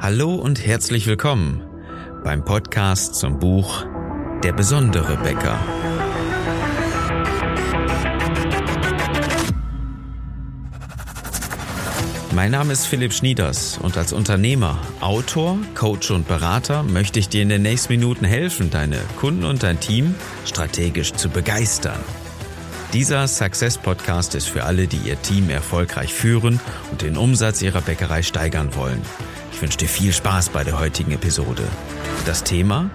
Hallo und herzlich willkommen beim Podcast zum Buch Der besondere Bäcker. Mein Name ist Philipp Schnieders und als Unternehmer, Autor, Coach und Berater möchte ich dir in den nächsten Minuten helfen, deine Kunden und dein Team strategisch zu begeistern. Dieser Success Podcast ist für alle, die ihr Team erfolgreich führen und den Umsatz ihrer Bäckerei steigern wollen. Ich wünsche dir viel Spaß bei der heutigen Episode. Das Thema?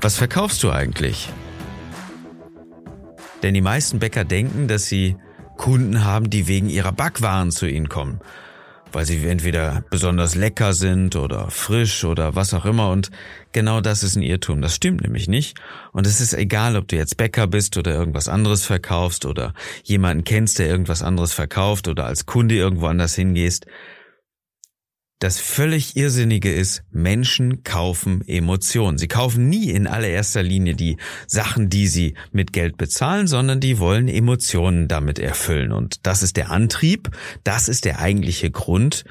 Was verkaufst du eigentlich? Denn die meisten Bäcker denken, dass sie Kunden haben, die wegen ihrer Backwaren zu ihnen kommen weil sie entweder besonders lecker sind oder frisch oder was auch immer. Und genau das ist ein Irrtum. Das stimmt nämlich nicht. Und es ist egal, ob du jetzt Bäcker bist oder irgendwas anderes verkaufst oder jemanden kennst, der irgendwas anderes verkauft oder als Kunde irgendwo anders hingehst. Das völlig Irrsinnige ist, Menschen kaufen Emotionen. Sie kaufen nie in allererster Linie die Sachen, die sie mit Geld bezahlen, sondern die wollen Emotionen damit erfüllen. Und das ist der Antrieb, das ist der eigentliche Grund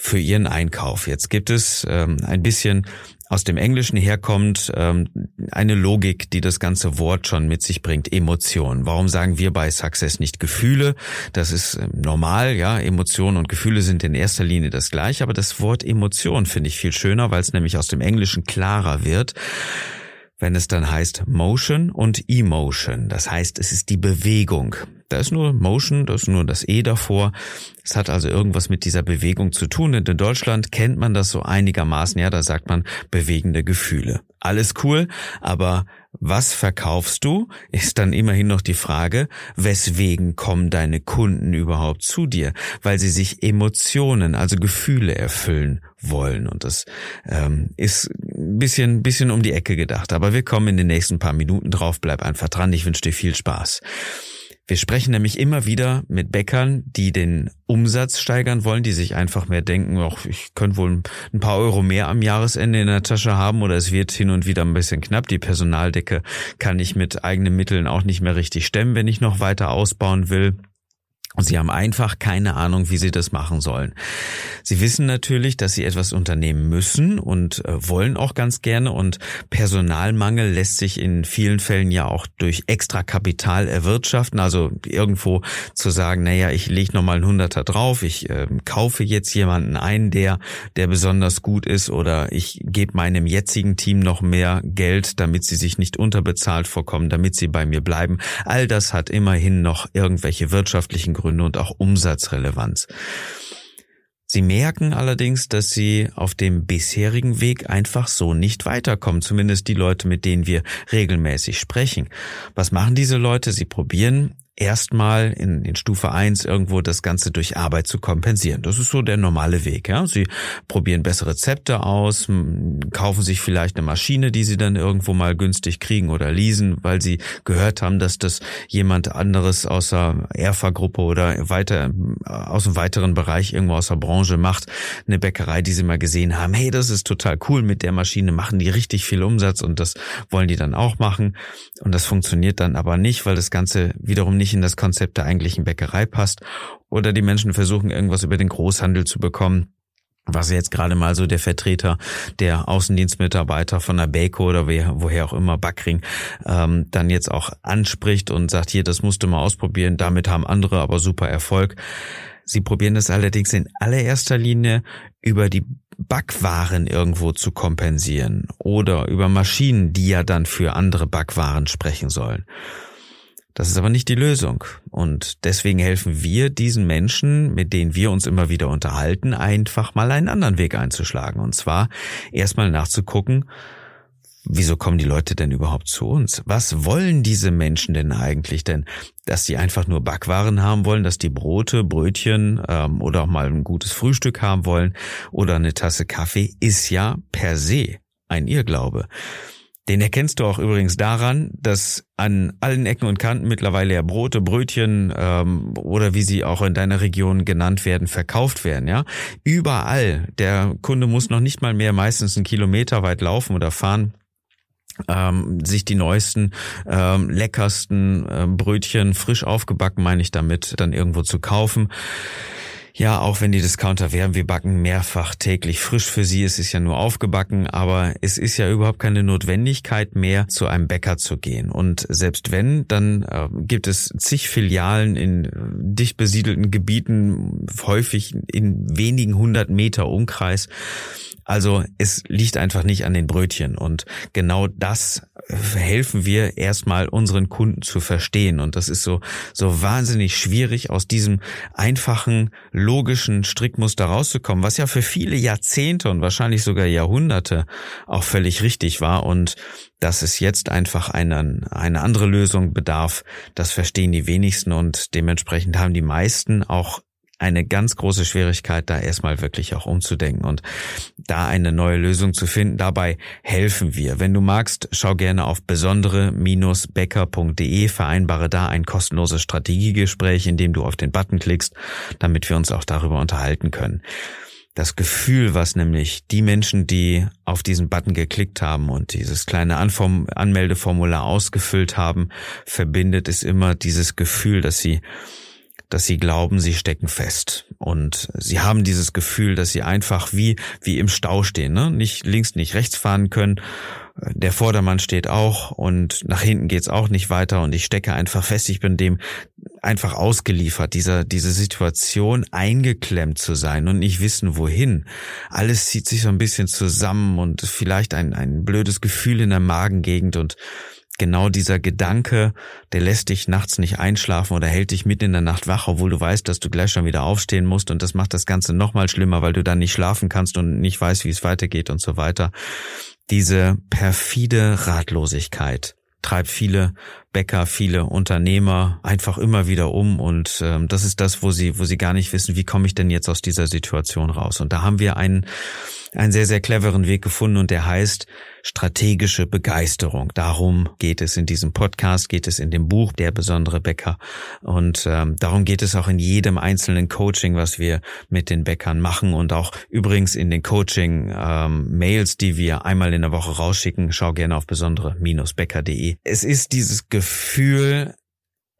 für ihren Einkauf. Jetzt gibt es ähm, ein bisschen aus dem Englischen herkommt, ähm, eine Logik, die das ganze Wort schon mit sich bringt, Emotion. Warum sagen wir bei Success nicht Gefühle? Das ist ähm, normal, ja, Emotionen und Gefühle sind in erster Linie das gleiche, aber das Wort Emotion finde ich viel schöner, weil es nämlich aus dem Englischen klarer wird wenn es dann heißt Motion und Emotion. Das heißt, es ist die Bewegung. Da ist nur Motion, da ist nur das E davor. Es hat also irgendwas mit dieser Bewegung zu tun. Und in Deutschland kennt man das so einigermaßen. Ja, da sagt man bewegende Gefühle. Alles cool, aber was verkaufst du, ist dann immerhin noch die Frage, weswegen kommen deine Kunden überhaupt zu dir? Weil sie sich Emotionen, also Gefühle erfüllen wollen. Und das ähm, ist ein bisschen, bisschen um die Ecke gedacht. Aber wir kommen in den nächsten paar Minuten drauf. Bleib einfach dran. Ich wünsche dir viel Spaß. Wir sprechen nämlich immer wieder mit Bäckern, die den Umsatz steigern wollen, die sich einfach mehr denken, ach, ich könnte wohl ein paar Euro mehr am Jahresende in der Tasche haben oder es wird hin und wieder ein bisschen knapp. Die Personaldecke kann ich mit eigenen Mitteln auch nicht mehr richtig stemmen, wenn ich noch weiter ausbauen will. Und sie haben einfach keine Ahnung, wie sie das machen sollen. Sie wissen natürlich, dass sie etwas unternehmen müssen und äh, wollen auch ganz gerne. Und Personalmangel lässt sich in vielen Fällen ja auch durch extra Kapital erwirtschaften. Also irgendwo zu sagen, naja, ich lege nochmal einen Hunderter drauf, ich äh, kaufe jetzt jemanden ein, der, der besonders gut ist oder ich gebe meinem jetzigen Team noch mehr Geld, damit sie sich nicht unterbezahlt vorkommen, damit sie bei mir bleiben. All das hat immerhin noch irgendwelche wirtschaftlichen Gründe und auch Umsatzrelevanz. Sie merken allerdings, dass sie auf dem bisherigen Weg einfach so nicht weiterkommen, zumindest die Leute, mit denen wir regelmäßig sprechen. Was machen diese Leute? Sie probieren erstmal in, in Stufe eins irgendwo das Ganze durch Arbeit zu kompensieren. Das ist so der normale Weg. Ja? Sie probieren bessere Rezepte aus, kaufen sich vielleicht eine Maschine, die sie dann irgendwo mal günstig kriegen oder leasen, weil sie gehört haben, dass das jemand anderes außer Erfa-Gruppe oder weiter aus dem weiteren Bereich irgendwo aus der Branche macht. Eine Bäckerei, die sie mal gesehen haben, hey, das ist total cool, mit der Maschine machen die richtig viel Umsatz und das wollen die dann auch machen. Und das funktioniert dann aber nicht, weil das Ganze wiederum nicht nicht in das Konzept der eigentlichen Bäckerei passt oder die Menschen versuchen irgendwas über den Großhandel zu bekommen was jetzt gerade mal so der Vertreter der Außendienstmitarbeiter von der Beko oder woher auch immer, Backring, ähm, dann jetzt auch anspricht und sagt, hier, das musst du mal ausprobieren, damit haben andere aber super Erfolg. Sie probieren das allerdings in allererster Linie über die Backwaren irgendwo zu kompensieren oder über Maschinen, die ja dann für andere Backwaren sprechen sollen. Das ist aber nicht die Lösung. Und deswegen helfen wir diesen Menschen, mit denen wir uns immer wieder unterhalten, einfach mal einen anderen Weg einzuschlagen. Und zwar erstmal nachzugucken, wieso kommen die Leute denn überhaupt zu uns? Was wollen diese Menschen denn eigentlich? Denn dass sie einfach nur Backwaren haben wollen, dass die Brote, Brötchen ähm, oder auch mal ein gutes Frühstück haben wollen oder eine Tasse Kaffee, ist ja per se ein Irrglaube. Den erkennst du auch übrigens daran, dass an allen Ecken und Kanten mittlerweile ja Brote, Brötchen ähm, oder wie sie auch in deiner Region genannt werden, verkauft werden. Ja, überall. Der Kunde muss noch nicht mal mehr meistens einen Kilometer weit laufen oder fahren. Ähm, sich die neuesten, ähm, leckersten ähm, Brötchen frisch aufgebacken, meine ich damit, dann irgendwo zu kaufen. Ja, auch wenn die Discounter werben, wir backen mehrfach täglich frisch für sie. Es ist ja nur aufgebacken, aber es ist ja überhaupt keine Notwendigkeit mehr, zu einem Bäcker zu gehen. Und selbst wenn, dann äh, gibt es zig Filialen in dicht besiedelten Gebieten, häufig in wenigen hundert Meter Umkreis. Also es liegt einfach nicht an den Brötchen und genau das helfen wir erstmal unseren Kunden zu verstehen. Und das ist so so wahnsinnig schwierig aus diesem einfachen logischen Strickmuster rauszukommen, was ja für viele Jahrzehnte und wahrscheinlich sogar Jahrhunderte auch völlig richtig war. Und dass es jetzt einfach eine, eine andere Lösung bedarf, das verstehen die wenigsten. Und dementsprechend haben die meisten auch eine ganz große Schwierigkeit, da erstmal wirklich auch umzudenken und da eine neue Lösung zu finden. Dabei helfen wir. Wenn du magst, schau gerne auf besondere-becker.de, vereinbare da ein kostenloses Strategiegespräch, in dem du auf den Button klickst, damit wir uns auch darüber unterhalten können. Das Gefühl, was nämlich die Menschen, die auf diesen Button geklickt haben und dieses kleine Anform Anmeldeformular ausgefüllt haben, verbindet, ist immer dieses Gefühl, dass sie dass sie glauben, sie stecken fest. Und sie haben dieses Gefühl, dass sie einfach wie, wie im Stau stehen, ne? nicht links, nicht rechts fahren können. Der Vordermann steht auch und nach hinten geht's auch nicht weiter und ich stecke einfach fest. Ich bin dem einfach ausgeliefert, dieser, diese Situation eingeklemmt zu sein und nicht wissen, wohin. Alles zieht sich so ein bisschen zusammen und vielleicht ein, ein blödes Gefühl in der Magengegend und genau dieser Gedanke, der lässt dich nachts nicht einschlafen oder hält dich mitten in der Nacht wach, obwohl du weißt, dass du gleich schon wieder aufstehen musst und das macht das Ganze nochmal schlimmer, weil du dann nicht schlafen kannst und nicht weißt, wie es weitergeht und so weiter. Diese perfide Ratlosigkeit treibt viele Bäcker, viele Unternehmer einfach immer wieder um und ähm, das ist das, wo sie, wo sie gar nicht wissen, wie komme ich denn jetzt aus dieser Situation raus. Und da haben wir einen einen sehr, sehr cleveren Weg gefunden und der heißt strategische Begeisterung. Darum geht es in diesem Podcast, geht es in dem Buch Der besondere Bäcker und ähm, darum geht es auch in jedem einzelnen Coaching, was wir mit den Bäckern machen und auch übrigens in den Coaching-Mails, ähm, die wir einmal in der Woche rausschicken. Schau gerne auf besondere-bäcker.de. Es ist dieses Gefühl,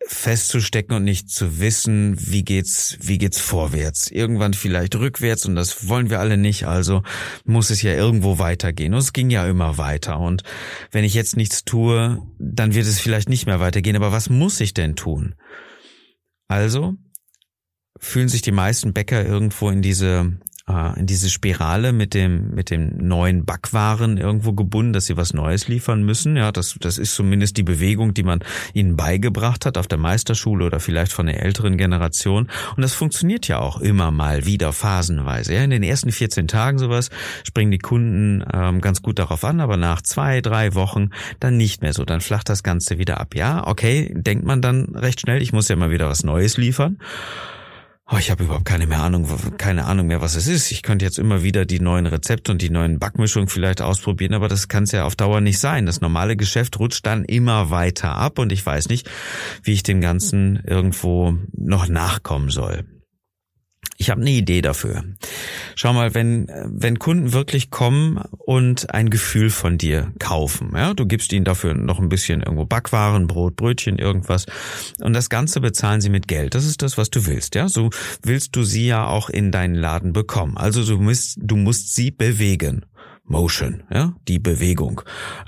festzustecken und nicht zu wissen, wie geht's, wie geht's vorwärts. Irgendwann vielleicht rückwärts und das wollen wir alle nicht, also muss es ja irgendwo weitergehen. Und es ging ja immer weiter. Und wenn ich jetzt nichts tue, dann wird es vielleicht nicht mehr weitergehen. Aber was muss ich denn tun? Also fühlen sich die meisten Bäcker irgendwo in diese in diese Spirale mit dem, mit dem neuen Backwaren irgendwo gebunden, dass sie was Neues liefern müssen. Ja, das, das ist zumindest die Bewegung, die man ihnen beigebracht hat auf der Meisterschule oder vielleicht von der älteren Generation. Und das funktioniert ja auch immer mal wieder phasenweise. Ja, in den ersten 14 Tagen sowas springen die Kunden ähm, ganz gut darauf an, aber nach zwei, drei Wochen dann nicht mehr so. Dann flacht das Ganze wieder ab. Ja, okay, denkt man dann recht schnell, ich muss ja mal wieder was Neues liefern. Oh, ich habe überhaupt keine mehr Ahnung, keine Ahnung mehr, was es ist. Ich könnte jetzt immer wieder die neuen Rezepte und die neuen Backmischungen vielleicht ausprobieren, aber das kann es ja auf Dauer nicht sein. Das normale Geschäft rutscht dann immer weiter ab und ich weiß nicht, wie ich dem Ganzen irgendwo noch nachkommen soll. Ich habe eine Idee dafür. Schau mal, wenn, wenn Kunden wirklich kommen und ein Gefühl von dir kaufen, ja, du gibst ihnen dafür noch ein bisschen irgendwo Backwaren, Brot, Brötchen, irgendwas und das Ganze bezahlen sie mit Geld. Das ist das, was du willst, ja. So willst du sie ja auch in deinen Laden bekommen. Also du musst, du musst sie bewegen. Motion, ja, die Bewegung.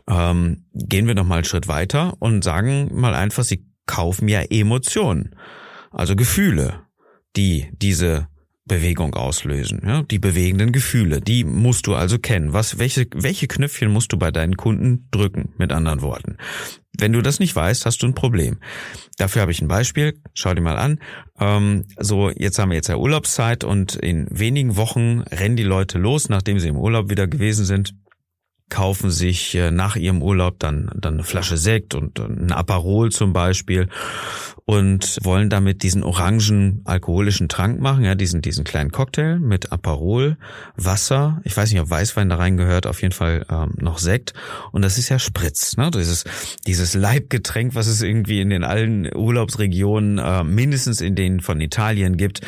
Ähm, gehen wir noch mal einen Schritt weiter und sagen mal einfach, sie kaufen ja Emotionen, also Gefühle, die diese Bewegung auslösen. Ja? Die bewegenden Gefühle, die musst du also kennen. Was, welche, welche Knöpfchen musst du bei deinen Kunden drücken, mit anderen Worten? Wenn du das nicht weißt, hast du ein Problem. Dafür habe ich ein Beispiel. Schau dir mal an. Ähm, so, jetzt haben wir jetzt ja Urlaubszeit und in wenigen Wochen rennen die Leute los, nachdem sie im Urlaub wieder gewesen sind kaufen sich äh, nach ihrem Urlaub dann, dann eine Flasche Sekt und ein Aperol zum Beispiel und wollen damit diesen orangen alkoholischen Trank machen, ja, diesen, diesen kleinen Cocktail mit Aperol, Wasser, ich weiß nicht, ob Weißwein da reingehört, auf jeden Fall ähm, noch Sekt. Und das ist ja Spritz, ne, dieses, dieses Leibgetränk, was es irgendwie in den allen Urlaubsregionen, äh, mindestens in denen von Italien gibt,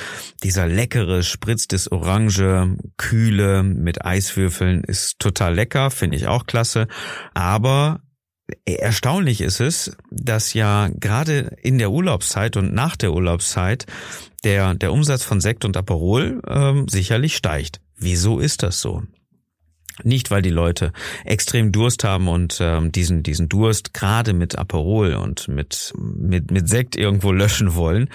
dieser leckere Spritz des Orange, kühle mit Eiswürfeln ist total lecker, finde finde ich auch klasse. Aber erstaunlich ist es, dass ja gerade in der Urlaubszeit und nach der Urlaubszeit der, der Umsatz von Sekt und Aperol ähm, sicherlich steigt. Wieso ist das so? Nicht, weil die Leute extrem Durst haben und ähm, diesen, diesen Durst gerade mit Aperol und mit, mit, mit Sekt irgendwo löschen wollen.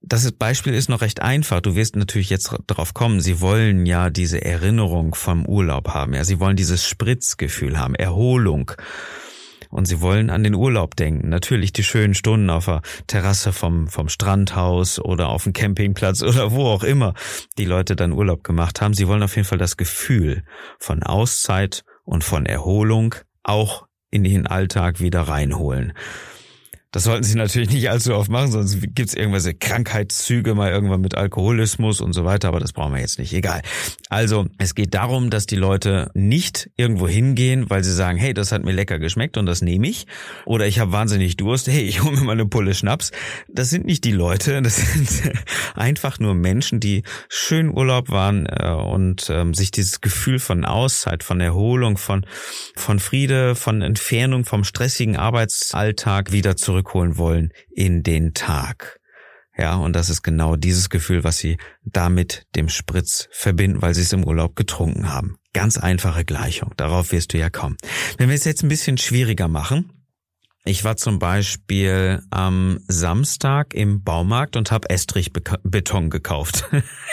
Das Beispiel ist noch recht einfach. Du wirst natürlich jetzt darauf kommen. Sie wollen ja diese Erinnerung vom Urlaub haben. Ja, sie wollen dieses Spritzgefühl haben, Erholung. Und sie wollen an den Urlaub denken. Natürlich die schönen Stunden auf der Terrasse vom, vom Strandhaus oder auf dem Campingplatz oder wo auch immer die Leute dann Urlaub gemacht haben. Sie wollen auf jeden Fall das Gefühl von Auszeit und von Erholung auch in den Alltag wieder reinholen. Das sollten sie natürlich nicht allzu oft machen, sonst gibt's irgendwelche Krankheitszüge mal irgendwann mit Alkoholismus und so weiter, aber das brauchen wir jetzt nicht. Egal. Also es geht darum, dass die Leute nicht irgendwo hingehen, weil sie sagen, hey, das hat mir lecker geschmeckt und das nehme ich. Oder ich habe wahnsinnig Durst, hey, ich hole mir mal eine Pulle Schnaps. Das sind nicht die Leute, das sind einfach nur Menschen, die schön Urlaub waren äh, und ähm, sich dieses Gefühl von Auszeit, von Erholung, von, von Friede, von Entfernung vom stressigen Arbeitsalltag wieder zurück zurückholen wollen in den Tag. Ja, und das ist genau dieses Gefühl, was sie damit dem Spritz verbinden, weil sie es im Urlaub getrunken haben. Ganz einfache Gleichung. Darauf wirst du ja kommen. Wenn wir es jetzt ein bisschen schwieriger machen, ich war zum Beispiel am Samstag im Baumarkt und habe Estrichbeton gekauft.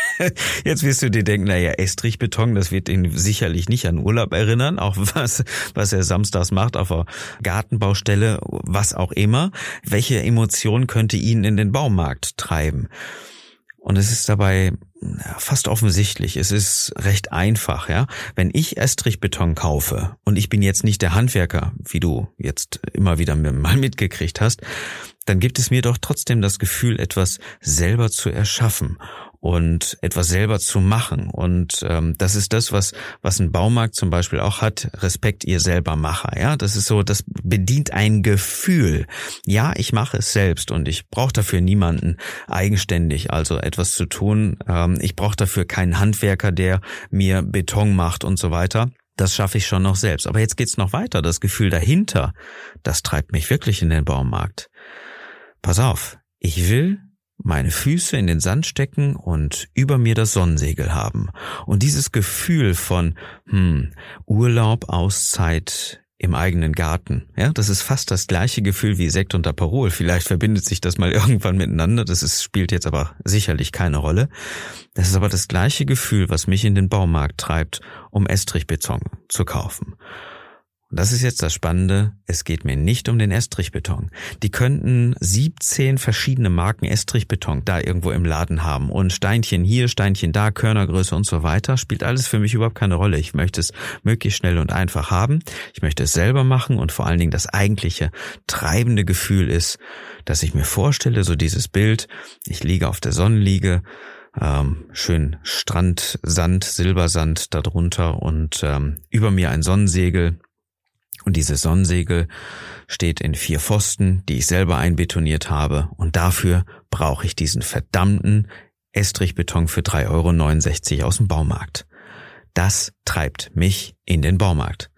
Jetzt wirst du dir denken, naja, Estrichbeton, das wird ihn sicherlich nicht an Urlaub erinnern, auch was, was er samstags macht auf der Gartenbaustelle, was auch immer. Welche Emotion könnte ihn in den Baumarkt treiben? Und es ist dabei fast offensichtlich. Es ist recht einfach, ja. Wenn ich Estrichbeton kaufe und ich bin jetzt nicht der Handwerker, wie du jetzt immer wieder mal mitgekriegt hast, dann gibt es mir doch trotzdem das Gefühl, etwas selber zu erschaffen und etwas selber zu machen. Und ähm, das ist das, was, was ein Baumarkt zum Beispiel auch hat, Respekt ihr selber Macher. Ja, das ist so, das bedient ein Gefühl. Ja, ich mache es selbst und ich brauche dafür niemanden eigenständig, also etwas zu tun. Ähm, ich brauche dafür keinen Handwerker, der mir Beton macht und so weiter. Das schaffe ich schon noch selbst. Aber jetzt geht's noch weiter. Das Gefühl dahinter, das treibt mich wirklich in den Baumarkt. Pass auf, ich will meine Füße in den Sand stecken und über mir das Sonnensegel haben. Und dieses Gefühl von hm, Urlaub, Auszeit im eigenen Garten, ja, das ist fast das gleiche Gefühl wie Sekt und Aperol. Vielleicht verbindet sich das mal irgendwann miteinander, das ist, spielt jetzt aber sicherlich keine Rolle. Das ist aber das gleiche Gefühl, was mich in den Baumarkt treibt, um Estrichbeton zu kaufen. Und das ist jetzt das Spannende, es geht mir nicht um den Estrichbeton. Die könnten 17 verschiedene Marken Estrichbeton da irgendwo im Laden haben und Steinchen hier, Steinchen da, Körnergröße und so weiter, spielt alles für mich überhaupt keine Rolle. Ich möchte es möglichst schnell und einfach haben. Ich möchte es selber machen und vor allen Dingen das eigentliche treibende Gefühl ist, dass ich mir vorstelle, so dieses Bild, ich liege auf der Sonnenliege, ähm, schön Strand, Sand, Silbersand darunter und ähm, über mir ein Sonnensegel und dieses Sonnensegel steht in vier Pfosten, die ich selber einbetoniert habe. Und dafür brauche ich diesen verdammten Estrichbeton für 3,69 Euro aus dem Baumarkt. Das treibt mich in den Baumarkt.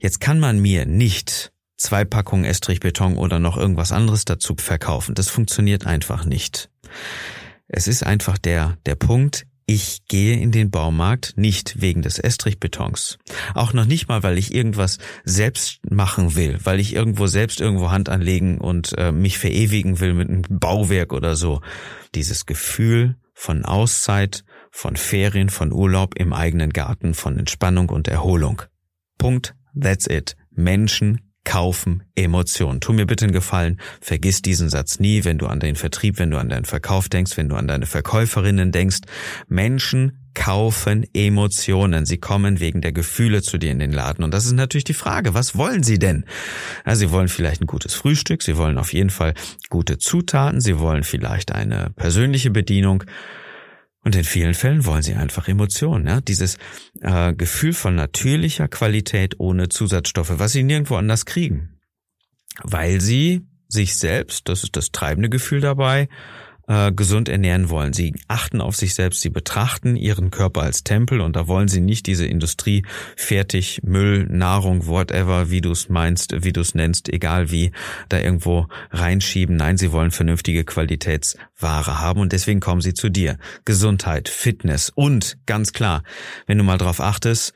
Jetzt kann man mir nicht zwei Packungen Estrichbeton oder noch irgendwas anderes dazu verkaufen. Das funktioniert einfach nicht. Es ist einfach der, der Punkt, ich gehe in den Baumarkt nicht wegen des Estrichbetons. Auch noch nicht mal, weil ich irgendwas selbst machen will, weil ich irgendwo selbst irgendwo Hand anlegen und äh, mich verewigen will mit einem Bauwerk oder so. Dieses Gefühl von Auszeit, von Ferien, von Urlaub im eigenen Garten, von Entspannung und Erholung. Punkt. That's it. Menschen kaufen Emotionen. Tu mir bitte einen Gefallen, vergiss diesen Satz nie, wenn du an den Vertrieb, wenn du an deinen Verkauf denkst, wenn du an deine Verkäuferinnen denkst. Menschen kaufen Emotionen. Sie kommen wegen der Gefühle zu dir in den Laden. Und das ist natürlich die Frage, was wollen sie denn? Ja, sie wollen vielleicht ein gutes Frühstück, sie wollen auf jeden Fall gute Zutaten, sie wollen vielleicht eine persönliche Bedienung. Und in vielen Fällen wollen sie einfach Emotionen, ja? dieses äh, Gefühl von natürlicher Qualität ohne Zusatzstoffe, was sie nirgendwo anders kriegen. Weil sie sich selbst, das ist das treibende Gefühl dabei, äh, gesund ernähren wollen. Sie achten auf sich selbst, sie betrachten ihren Körper als Tempel und da wollen sie nicht diese Industrie fertig, Müll, Nahrung, whatever, wie du es meinst, wie du es nennst, egal wie, da irgendwo reinschieben. Nein, sie wollen vernünftige Qualitätsware haben und deswegen kommen sie zu dir. Gesundheit, Fitness und ganz klar, wenn du mal drauf achtest,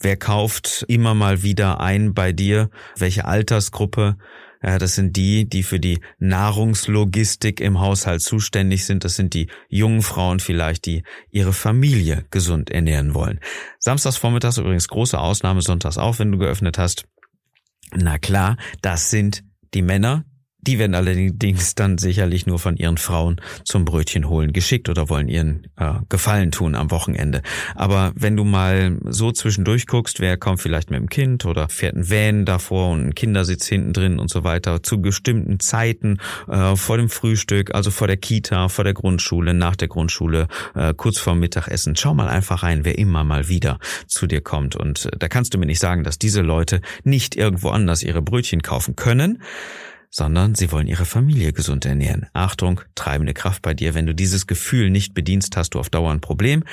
wer kauft immer mal wieder ein bei dir, welche Altersgruppe, das sind die, die für die Nahrungslogistik im Haushalt zuständig sind. Das sind die jungen Frauen vielleicht, die ihre Familie gesund ernähren wollen. Samstags vormittags übrigens große Ausnahme, sonntags auch, wenn du geöffnet hast. Na klar, das sind die Männer, die werden allerdings dann sicherlich nur von ihren Frauen zum Brötchen holen geschickt oder wollen ihren äh, Gefallen tun am Wochenende. Aber wenn du mal so zwischendurch guckst, wer kommt vielleicht mit dem Kind oder fährt ein Van davor und ein Kindersitz hinten drin und so weiter, zu bestimmten Zeiten äh, vor dem Frühstück, also vor der Kita, vor der Grundschule, nach der Grundschule, äh, kurz vor Mittagessen. Schau mal einfach rein, wer immer mal wieder zu dir kommt. Und äh, da kannst du mir nicht sagen, dass diese Leute nicht irgendwo anders ihre Brötchen kaufen können sondern sie wollen ihre Familie gesund ernähren. Achtung, treibende Kraft bei dir. Wenn du dieses Gefühl nicht bedienst, hast du auf Dauer ein Problem.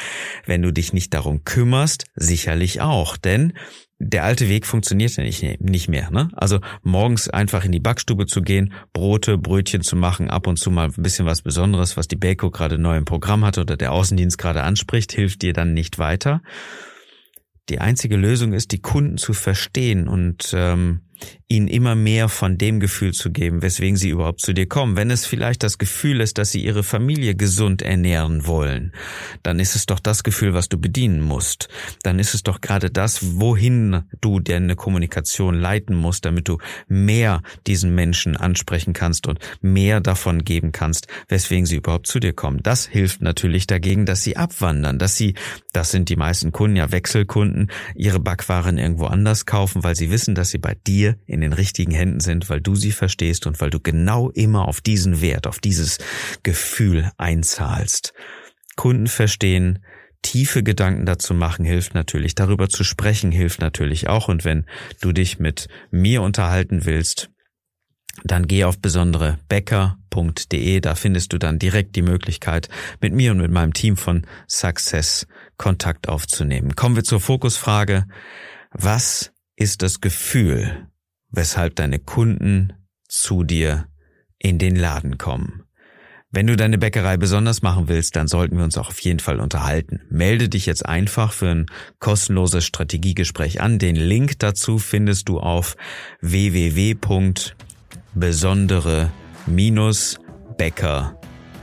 Wenn du dich nicht darum kümmerst, sicherlich auch. Denn der alte Weg funktioniert ja nicht, nicht mehr. Ne? Also morgens einfach in die Backstube zu gehen, Brote, Brötchen zu machen, ab und zu mal ein bisschen was Besonderes, was die Beko gerade neu im Programm hat oder der Außendienst gerade anspricht, hilft dir dann nicht weiter. Die einzige Lösung ist, die Kunden zu verstehen und ähm, ihnen immer mehr von dem Gefühl zu geben, weswegen sie überhaupt zu dir kommen. Wenn es vielleicht das Gefühl ist, dass sie ihre Familie gesund ernähren wollen, dann ist es doch das Gefühl, was du bedienen musst. Dann ist es doch gerade das, wohin du deine Kommunikation leiten musst, damit du mehr diesen Menschen ansprechen kannst und mehr davon geben kannst, weswegen sie überhaupt zu dir kommen. Das hilft natürlich dagegen, dass sie abwandern, dass sie, das sind die meisten Kunden, ja Wechselkunden, ihre Backwaren irgendwo anders kaufen, weil sie wissen, dass sie bei dir in den richtigen Händen sind, weil du sie verstehst und weil du genau immer auf diesen Wert, auf dieses Gefühl einzahlst. Kunden verstehen, tiefe Gedanken dazu machen hilft natürlich, darüber zu sprechen hilft natürlich auch und wenn du dich mit mir unterhalten willst, dann geh auf besondere bäcker.de, da findest du dann direkt die Möglichkeit, mit mir und mit meinem Team von Success Kontakt aufzunehmen. Kommen wir zur Fokusfrage. Was ist das Gefühl, weshalb deine Kunden zu dir in den Laden kommen. Wenn du deine Bäckerei besonders machen willst, dann sollten wir uns auch auf jeden Fall unterhalten. Melde dich jetzt einfach für ein kostenloses Strategiegespräch an. Den Link dazu findest du auf www.besondere-bäcker.com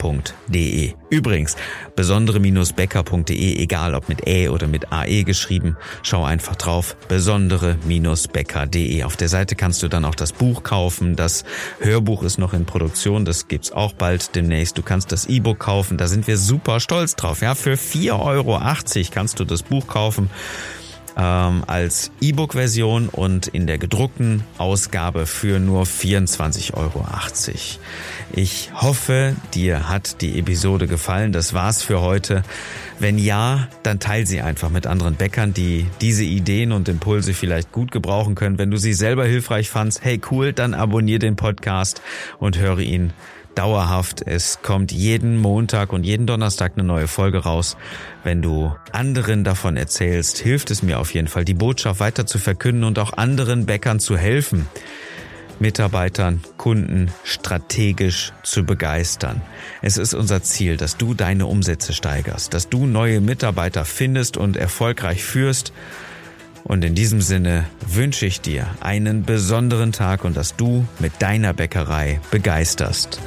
bäcker.de. Übrigens, besondere-bäcker.de, egal ob mit Ä oder mit AE geschrieben, schau einfach drauf, besondere-bäcker.de. Auf der Seite kannst du dann auch das Buch kaufen, das Hörbuch ist noch in Produktion, das gibt's auch bald demnächst. Du kannst das E-Book kaufen, da sind wir super stolz drauf. Ja, für 4,80 Euro kannst du das Buch kaufen ähm, als E-Book-Version und in der gedruckten Ausgabe für nur 24,80 Euro. Ich hoffe, dir hat die Episode gefallen. Das war's für heute. Wenn ja, dann teil sie einfach mit anderen Bäckern, die diese Ideen und Impulse vielleicht gut gebrauchen können. Wenn du sie selber hilfreich fandst, hey cool, dann abonniere den Podcast und höre ihn dauerhaft. Es kommt jeden Montag und jeden Donnerstag eine neue Folge raus. Wenn du anderen davon erzählst, hilft es mir auf jeden Fall, die Botschaft weiter zu verkünden und auch anderen Bäckern zu helfen. Mitarbeitern, Kunden strategisch zu begeistern. Es ist unser Ziel, dass du deine Umsätze steigerst, dass du neue Mitarbeiter findest und erfolgreich führst und in diesem Sinne wünsche ich dir einen besonderen Tag und dass du mit deiner Bäckerei begeisterst.